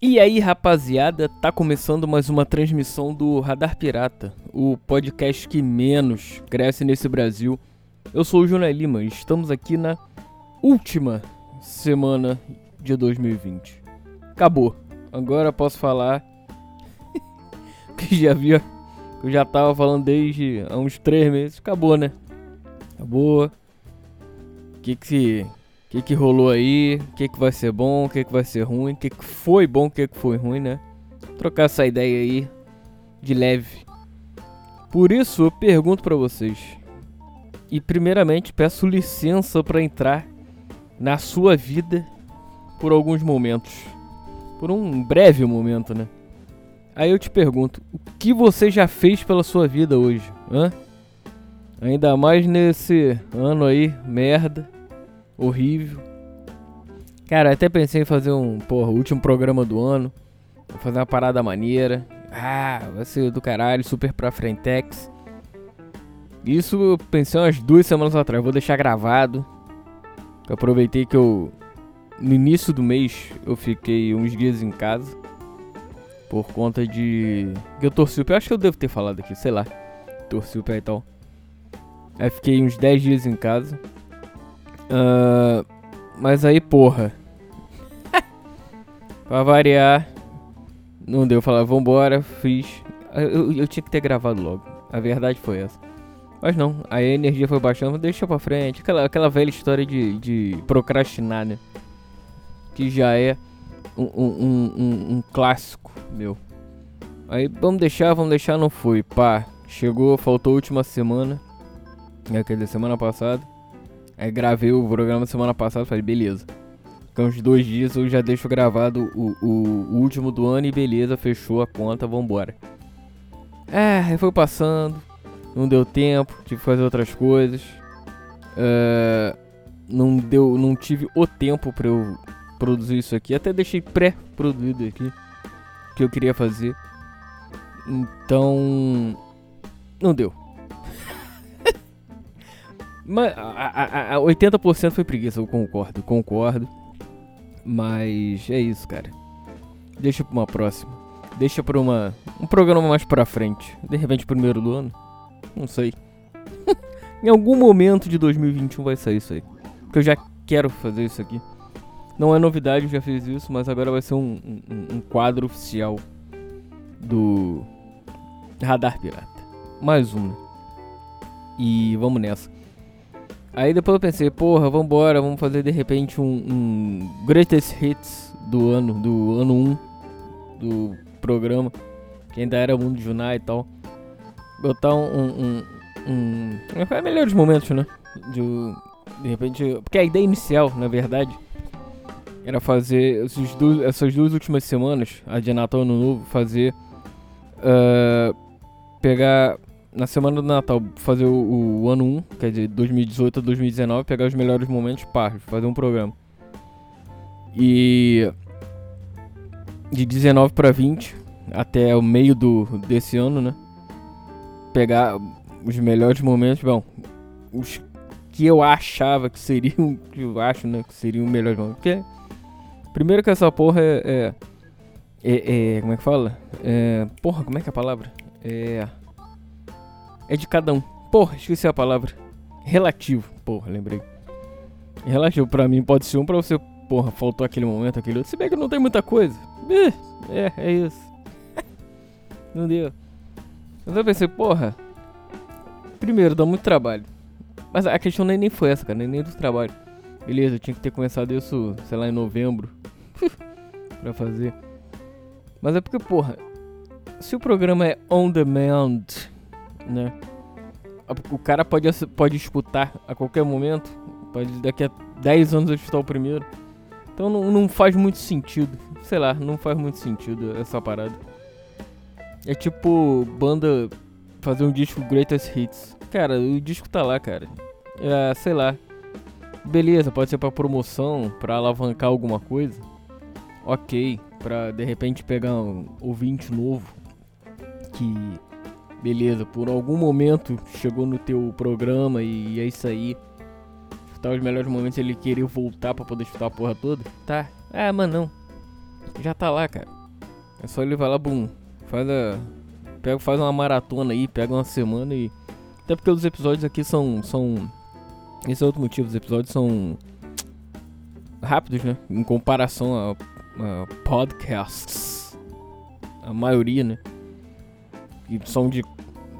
E aí, rapaziada, tá começando mais uma transmissão do Radar Pirata, o podcast que menos cresce nesse Brasil. Eu sou o Júnior Lima e estamos aqui na última semana de 2020. Acabou. Agora posso falar que já havia, que eu já tava falando desde há uns três meses. Acabou, né? Acabou. O que que o que, que rolou aí, o que, que vai ser bom, o que, que vai ser ruim, o que, que foi bom, o que, que foi ruim, né? Trocar essa ideia aí de leve. Por isso eu pergunto para vocês. E primeiramente peço licença para entrar na sua vida por alguns momentos. Por um breve momento, né? Aí eu te pergunto, o que você já fez pela sua vida hoje? Hã? Ainda mais nesse ano aí, merda horrível. Cara, até pensei em fazer um, porra, último programa do ano. Vou fazer uma parada maneira. Ah, vai ser do caralho, super pra frentex. Isso eu pensei umas duas semanas atrás. Vou deixar gravado. Eu aproveitei que eu. No início do mês eu fiquei uns dias em casa. Por conta de. eu torci o pé. Acho que eu devo ter falado aqui, sei lá. Torci o pé e tal. Aí fiquei uns 10 dias em casa. Uh, mas aí, porra. pra variar. Não deu falar, vambora, fiz. Eu, eu, tinha que ter gravado logo. A verdade foi essa. Mas não, a energia foi baixando, deixa pra frente. Aquela, aquela velha história de, de procrastinar, né? Que já é um, um, um, um clássico meu. Aí vamos deixar, vamos deixar, não foi. Pá, chegou, faltou a última semana. Aquele semana passada. Aí gravei o programa semana passada falei, beleza. Uns dois dias eu já deixo gravado o, o, último do ano e beleza, fechou a conta, vambora. É, aí foi passando, não deu tempo, tive que fazer outras coisas. Uh, não deu, não tive o tempo para eu produzir isso aqui. Até deixei pré-produzido aqui que eu queria fazer. Então, não deu. Mas a, a, a 80% foi preguiça, eu concordo, concordo. Mas é isso, cara. Deixa pra uma próxima. Deixa pra uma, um programa mais pra frente. De repente, primeiro do ano. Não sei. em algum momento de 2021 vai sair isso aí. Porque eu já quero fazer isso aqui. Não é novidade, eu já fiz isso, mas agora vai ser um, um, um quadro oficial do Radar Pirata. Mais um. E vamos nessa. Aí depois eu pensei, porra, vambora, vamos fazer de repente um, um Greatest Hits do ano, do ano 1 do programa, que ainda era Mundo Junai e tal. Botar um. um, um, é melhores momentos, né? De, de repente. Porque a ideia inicial, na verdade, era fazer esses dois, essas duas últimas semanas, a de Natal e Ano Novo, fazer. Uh, pegar na semana do Natal, fazer o, o ano 1, quer dizer, 2018 a 2019, pegar os melhores momentos, pá, fazer um programa. E de 19 para 20, até o meio do, desse ano, né? Pegar os melhores momentos, bom, os que eu achava que seriam, que eu acho, né, que seriam os melhores momentos. Porque, primeiro que essa porra é, é, é, é como é que fala? É, porra, como é que é a palavra? É é de cada um. Porra, esqueci a palavra. Relativo. Porra, lembrei. Relativo pra mim pode ser um, pra você, porra, faltou aquele momento, aquele outro. Se bem que não tem muita coisa. É, é isso. não deu. Mas eu pensei, porra. Primeiro, dá muito trabalho. Mas a questão nem, nem foi essa, cara, nem, nem do trabalho. Beleza, eu tinha que ter começado isso, sei lá, em novembro. pra fazer. Mas é porque, porra, se o programa é on demand, né? O cara pode, pode escutar a qualquer momento, pode daqui a 10 anos eu escutar o primeiro. Então não, não faz muito sentido. Sei lá, não faz muito sentido essa parada. É tipo banda fazer um disco Greatest Hits. Cara, o disco tá lá, cara. É, sei lá. Beleza, pode ser pra promoção, pra alavancar alguma coisa. Ok, pra de repente pegar um ouvinte novo que beleza, por algum momento chegou no teu programa e é isso aí. Escutar os melhores momentos ele querer voltar para poder escutar a porra toda. Tá. Ah, mas não. já tá lá, cara. É só ele vai lá, bum, faz a. Pega, faz uma maratona aí, pega uma semana e. Até porque os episódios aqui são. são. Esse é outro motivo, os episódios são rápidos, né? Em comparação a, a podcasts. A maioria, né? E são de,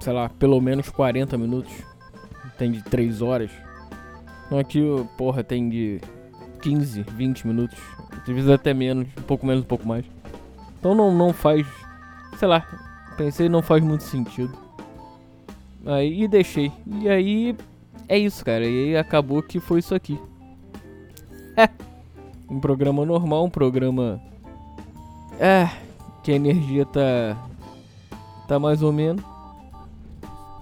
sei lá, pelo menos 40 minutos. Tem de 3 horas. Então aqui, porra, tem de 15, 20 minutos. Às vezes até menos, um pouco menos, um pouco mais. Então não, não faz, sei lá, pensei não faz muito sentido. Aí deixei. E aí é isso, cara. E aí acabou que foi isso aqui. É. Um programa normal, um programa. É. Que a energia tá. Tá mais ou menos.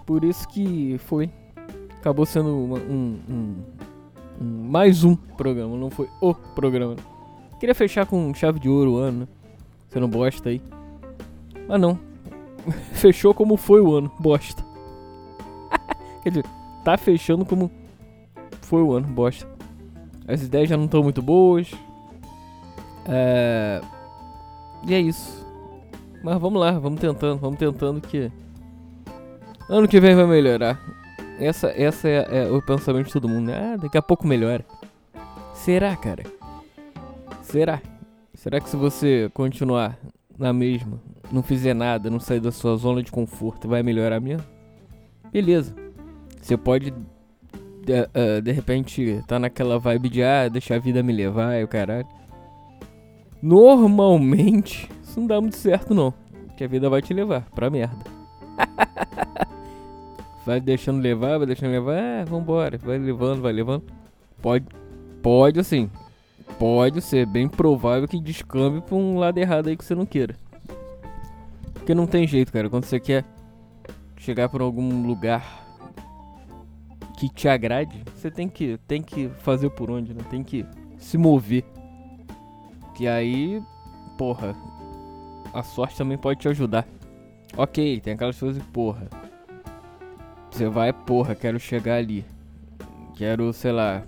Por isso que foi. Acabou sendo uma, um, um, um, Mais um programa, não foi o programa. Queria fechar com chave de ouro o ano, né? Você não bosta aí. Mas não. Fechou como foi o ano, bosta. Quer dizer, tá fechando como foi o ano, bosta. As ideias já não estão muito boas. É... E é isso. Mas vamos lá, vamos tentando, vamos tentando que ano que vem vai melhorar. Essa, essa é, é o pensamento de todo mundo. Né? Ah, daqui a pouco melhora. Será, cara? Será? Será que se você continuar na mesma, não fizer nada, não sair da sua zona de conforto, vai melhorar mesmo? Beleza. Você pode de, uh, de repente tá naquela vibe de ah, deixar a vida me levar e o caralho. Normalmente, isso não dá muito certo não. Que a vida vai te levar pra merda. vai deixando levar, vai deixando levar, ah, vambora, vai levando, vai levando. Pode, pode assim, pode ser bem provável que descambe pra um lado errado aí que você não queira. Porque não tem jeito, cara, quando você quer chegar pra algum lugar que te agrade, você tem que, tem que fazer por onde, né? Tem que se mover. Que aí, porra, a sorte também pode te ajudar. Ok, tem aquelas coisas que, porra. Você vai, porra, quero chegar ali. Quero, sei lá.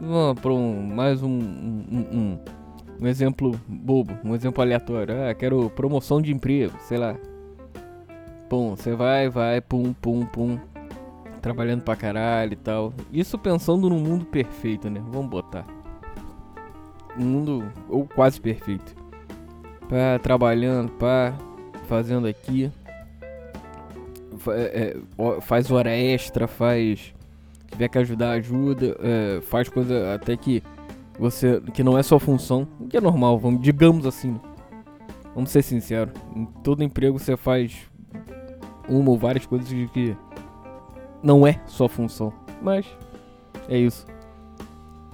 Vamos um. Mais um. Um, um, um exemplo bobo, um exemplo aleatório. Ah, quero promoção de emprego, sei lá. Pum, você vai, vai, pum, pum, pum trabalhando pra caralho e tal. Isso pensando num mundo perfeito, né? Vamos botar. Um mundo ou quase perfeito. Pá, trabalhando, pá, fazendo aqui. É, é, faz hora extra, faz. Se tiver que ajudar, ajuda. É, faz coisa até que você. que não é sua função. O que é normal, vamos, digamos assim. Vamos ser sinceros. Em todo emprego você faz uma ou várias coisas que não é sua função. Mas é isso.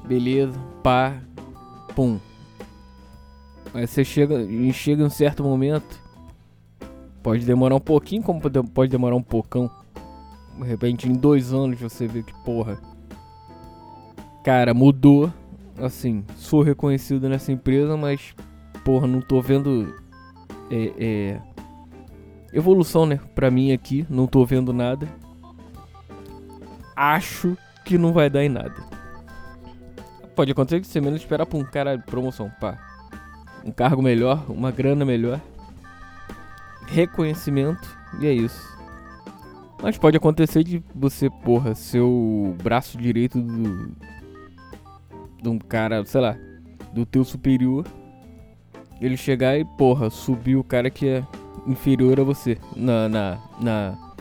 Beleza, pá, pum. Aí você chega e chega em um certo momento. Pode demorar um pouquinho, como pode demorar um pocão. De repente, em dois anos você vê que porra. Cara, mudou. Assim, sou reconhecido nessa empresa, mas porra, não tô vendo é, é, evolução, né? Pra mim aqui, não tô vendo nada acho que não vai dar em nada. Pode acontecer que você menos esperar pra um cara de promoção, pá. Um cargo melhor, uma grana melhor. Reconhecimento, e é isso. Mas pode acontecer de você, porra, ser o braço direito do. de um cara, sei lá, do teu superior. Ele chegar e, porra, subir o cara que é inferior a você na, na, na,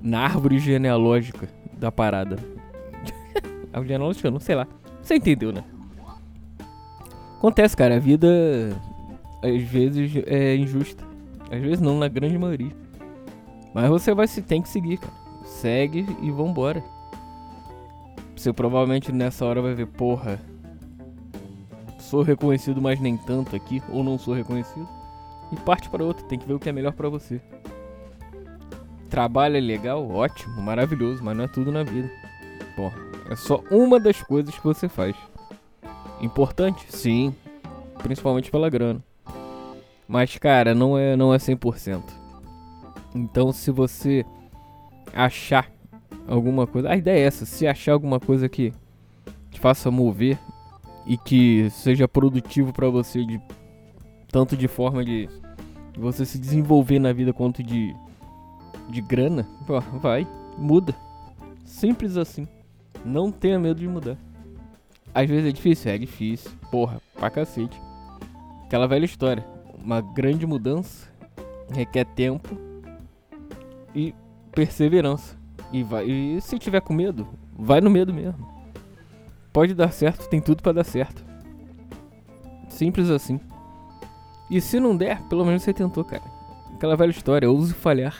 na árvore genealógica da parada. a genealógica, não sei lá. Você entendeu, né? Acontece, cara. A vida às vezes é injusta. Às vezes não, na grande maioria. Mas você vai se tem que seguir, cara. Segue e vambora. Você provavelmente nessa hora vai ver, porra. Sou reconhecido, mas nem tanto aqui, ou não sou reconhecido. E parte para outra, tem que ver o que é melhor para você. Trabalho é legal, ótimo, maravilhoso, mas não é tudo na vida. Bom, é só uma das coisas que você faz. Importante? Sim, principalmente pela grana. Mas cara, não é não é 100%. Então, se você achar alguma coisa, a ideia é essa, se achar alguma coisa que te faça mover e que seja produtivo para você de tanto de forma de você se desenvolver na vida quanto de de grana, vai, muda. Simples assim. Não tenha medo de mudar. Às vezes é difícil, é difícil. Porra, pra cacete. Aquela velha história. Uma grande mudança requer tempo e perseverança. E, vai, e se tiver com medo, vai no medo mesmo. Pode dar certo, tem tudo para dar certo. Simples assim. E se não der, pelo menos você tentou, cara. Aquela velha história, ouse falhar.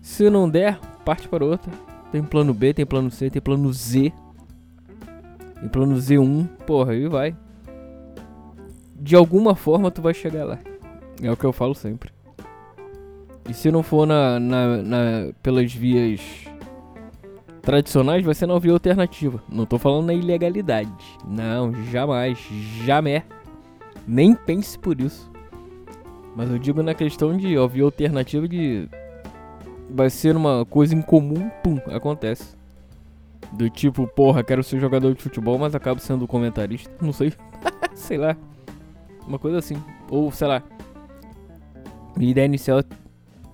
Se não der, parte para outra. Tem plano B, tem plano C, tem plano Z. Tem plano Z1, porra, e vai. De alguma forma tu vai chegar lá. É o que eu falo sempre. E se não for na, na, na, pelas vias tradicionais, vai ser na via alternativa. Não tô falando na ilegalidade. Não, jamais. Jamais. Nem pense por isso. Mas eu digo na questão de ó, via alternativa de. Vai ser uma coisa incomum, pum, acontece. Do tipo, porra, quero ser jogador de futebol, mas acabo sendo comentarista. Não sei. sei lá. Uma coisa assim. Ou, sei lá. Minha ideia inicial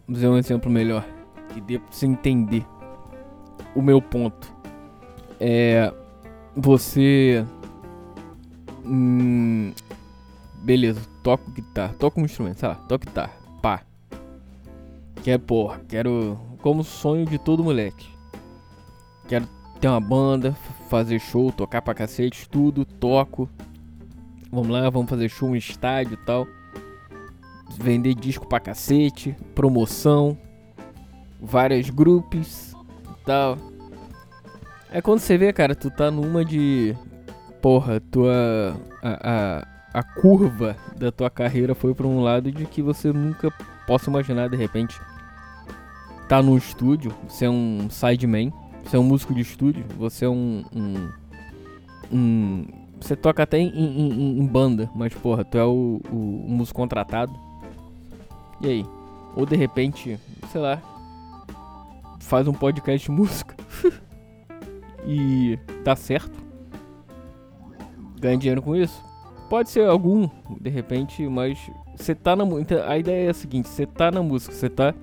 Vamos ver um exemplo melhor. Que dê pra você entender o meu ponto. É. Você. Hum, beleza, toco guitarra, toco um instrumento, sei lá, toco guitarra, pá. Quero, porra, quero. Como sonho de todo moleque. Quero ter uma banda, fazer show, tocar pra cacete, tudo, toco. Vamos lá, vamos fazer show no estádio e tal vender disco pra cacete, promoção, várias grupos e tal. É quando você vê, cara, tu tá numa de. Porra, tua. A, a, a curva da tua carreira foi pra um lado de que você nunca possa imaginar de repente. Tá no estúdio, você é um sideman, você é um músico de estúdio, você é um. um, um você toca até em, em, em, banda, mas porra, tu é o, o, o músico contratado. E aí? Ou de repente, sei lá, faz um podcast música e tá certo. Ganha dinheiro com isso? Pode ser algum, de repente, mas você tá na música. A ideia é a seguinte: você tá na música, você tá,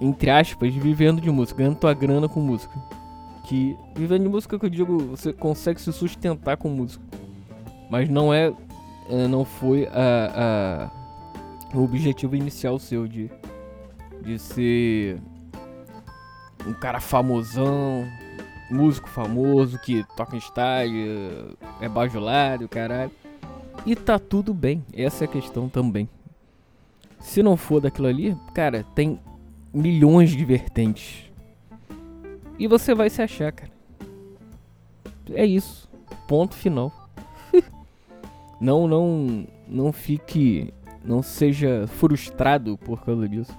entre aspas, vivendo de música, ganhando tua grana com música. Que vivendo de música que eu digo, você consegue se sustentar com música. Mas não é. é não foi a, a o objetivo inicial seu de, de ser um cara famosão, músico famoso que toca em estádio, é bajulado, caralho. E tá tudo bem, essa é a questão também. Se não for daquilo ali, cara, tem milhões de vertentes. E você vai se achar, cara. É isso. Ponto final. não, não, não fique não seja frustrado por causa disso.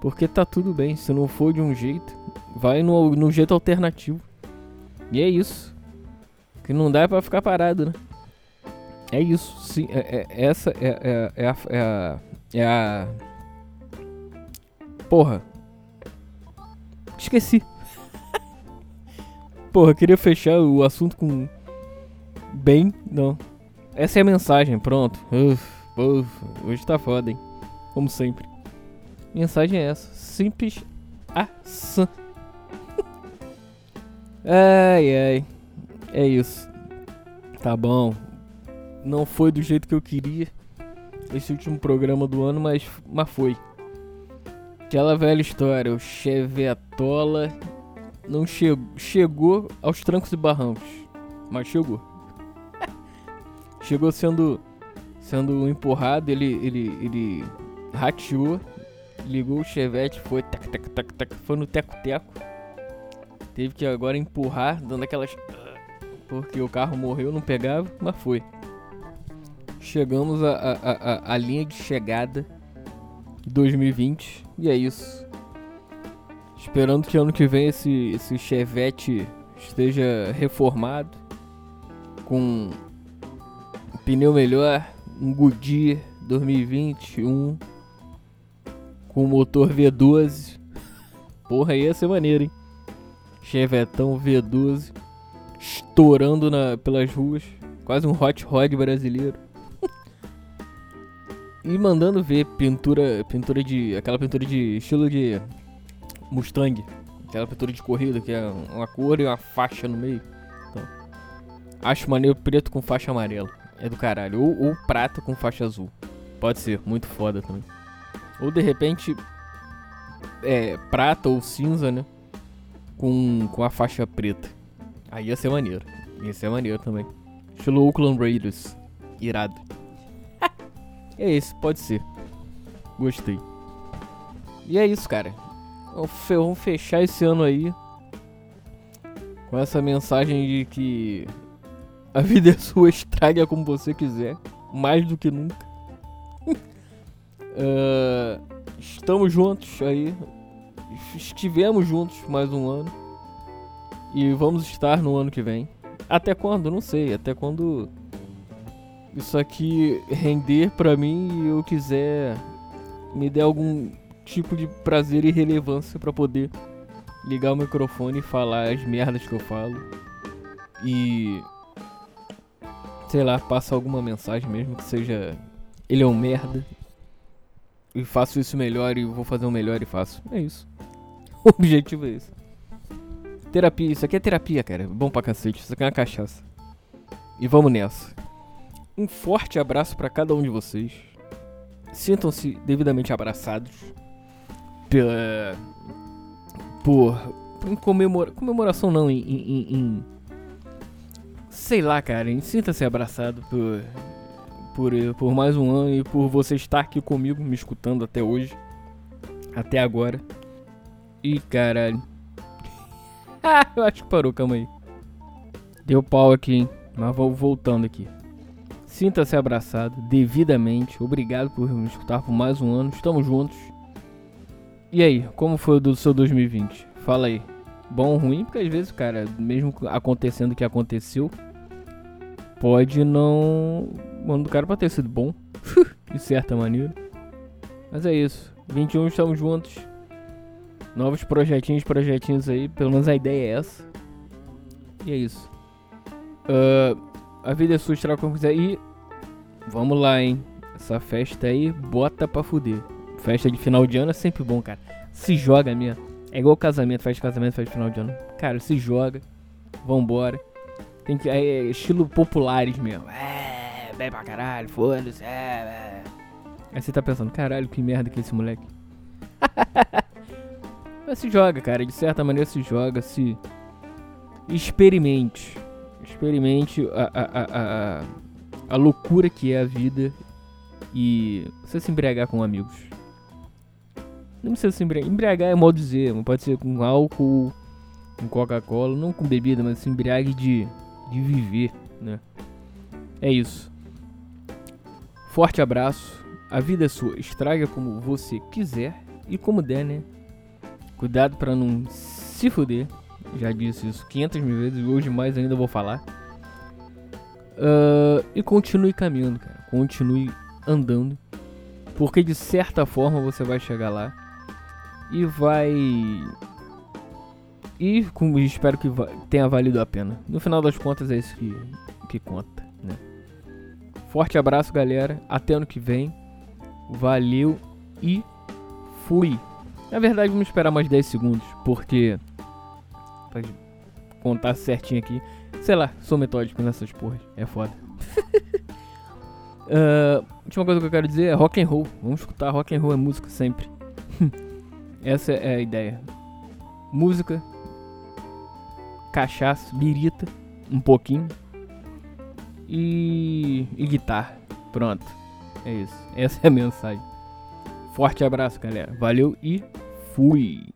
Porque tá tudo bem, se não for de um jeito, vai no, no jeito alternativo. E é isso. Que não dá para ficar parado, né? É isso, sim. É, é essa é, é, é, a, é, a, é a. Porra. Esqueci. Porra, queria fechar o assunto com. Bem, não. Essa é a mensagem, pronto. Uf. Pô, hoje tá foda, hein? Como sempre. Mensagem é essa. Simples assim. ai, ai. É isso. Tá bom. Não foi do jeito que eu queria. Esse último programa do ano, mas, mas foi. Aquela velha história. O Chevetola não che chegou aos trancos e barrancos. Mas chegou. chegou sendo sendo empurrado, ele, ele, ele rateou, ligou o chevette, foi, tac, tac, tac, tac, foi no teco-teco. Teve que agora empurrar, dando aquelas. Porque o carro morreu, não pegava, mas foi. Chegamos à a, a, a, a, linha de chegada 2020 e é isso. Esperando que ano que vem esse, esse Chevette esteja reformado, com pneu melhor, um Goodyear 2021 com motor V12. Porra, ia ser maneiro, hein? Chevetão V12 estourando na, pelas ruas. Quase um hot rod brasileiro. E mandando ver pintura, pintura de, aquela pintura de estilo de Mustang, aquela pintura de corrida que é uma cor e uma faixa no meio. Então, acho maneiro preto com faixa amarela, é do caralho. Ou, ou prata com faixa azul, pode ser, muito foda também. Ou de repente, é, prata ou cinza, né? Com, com a faixa preta. Aí ia ser maneiro. Ia ser maneiro também. Estilo Oakland Raiders. Irado. É esse, pode ser. Gostei. E é isso, cara. Vamos fechar esse ano aí com essa mensagem de que a vida é sua, estraga como você quiser, mais do que nunca. uh, estamos juntos aí, estivemos juntos mais um ano e vamos estar no ano que vem. Até quando? Não sei. Até quando isso aqui render pra mim e eu quiser me der algum tipo de prazer e relevância para poder ligar o microfone e falar as merdas que eu falo. E sei lá, passa alguma mensagem mesmo que seja ele é um merda. E faço isso melhor e vou fazer um melhor e faço. É isso. O objetivo é esse. Terapia, isso aqui é terapia, cara. Bom pra cacete. Isso aqui é uma cachaça. E vamos nessa. Um forte abraço para cada um de vocês. Sintam-se devidamente abraçados. Pela. Por. Em comemora... Comemoração não, em, em, em. Sei lá, cara. Sinta-se abraçado por. Por, por mais um ano e por você estar aqui comigo, me escutando até hoje. Até agora. E caralho. eu acho que parou, calma aí. Deu pau aqui, hein? Mas vou voltando aqui. Sinta-se abraçado devidamente. Obrigado por me escutar por mais um ano. Estamos juntos. E aí, como foi o do seu 2020? Fala aí. Bom ou ruim? Porque às vezes, cara, mesmo acontecendo o que aconteceu, pode não. Mano, do cara pode ter sido bom. de certa maneira. Mas é isso. 21 estamos juntos novos projetinhos, projetinhos aí. Pelo menos a ideia é essa. E é isso. Uh, a vida é sua, estraga como quiser. E vamos lá, hein? Essa festa aí, bota pra fuder. Festa de final de ano é sempre bom, cara. Se joga mesmo. É igual casamento, faz casamento, faz final de ano. Cara, se joga. Vambora. Tem que. É, é estilo populares mesmo. É, bem pra caralho, foda-se. É, é. Aí você tá pensando, caralho, que merda que é esse moleque. Mas se joga, cara. De certa maneira se joga, se. Experimente. Experimente a, a, a, a, a loucura que é a vida e você se embriagar com amigos. Não precisa se embriagar. Embriagar é modo de dizer, pode ser com álcool, com Coca-Cola, não com bebida, mas se embriague de, de viver, né? É isso. Forte abraço. A vida é sua. Estraga como você quiser e como der, né? Cuidado para não se fuder. Já disse isso 500 mil vezes e hoje mais ainda vou falar. Uh, e continue caminhando, cara. Continue andando. Porque de certa forma você vai chegar lá. E vai. E com, espero que tenha valido a pena. No final das contas é isso que, que conta, né? Forte abraço, galera. Até ano que vem. Valeu e fui. Na verdade, vamos esperar mais 10 segundos, porque. Pra contar certinho aqui. Sei lá, sou metódico nessas porras. É foda. uh, última coisa que eu quero dizer é rock and roll. Vamos escutar rock and roll é música sempre. Essa é a ideia. Música, cachaça, birita, um pouquinho e, e guitarra. Pronto. É isso. Essa é a mensagem. Forte abraço, galera. Valeu e fui.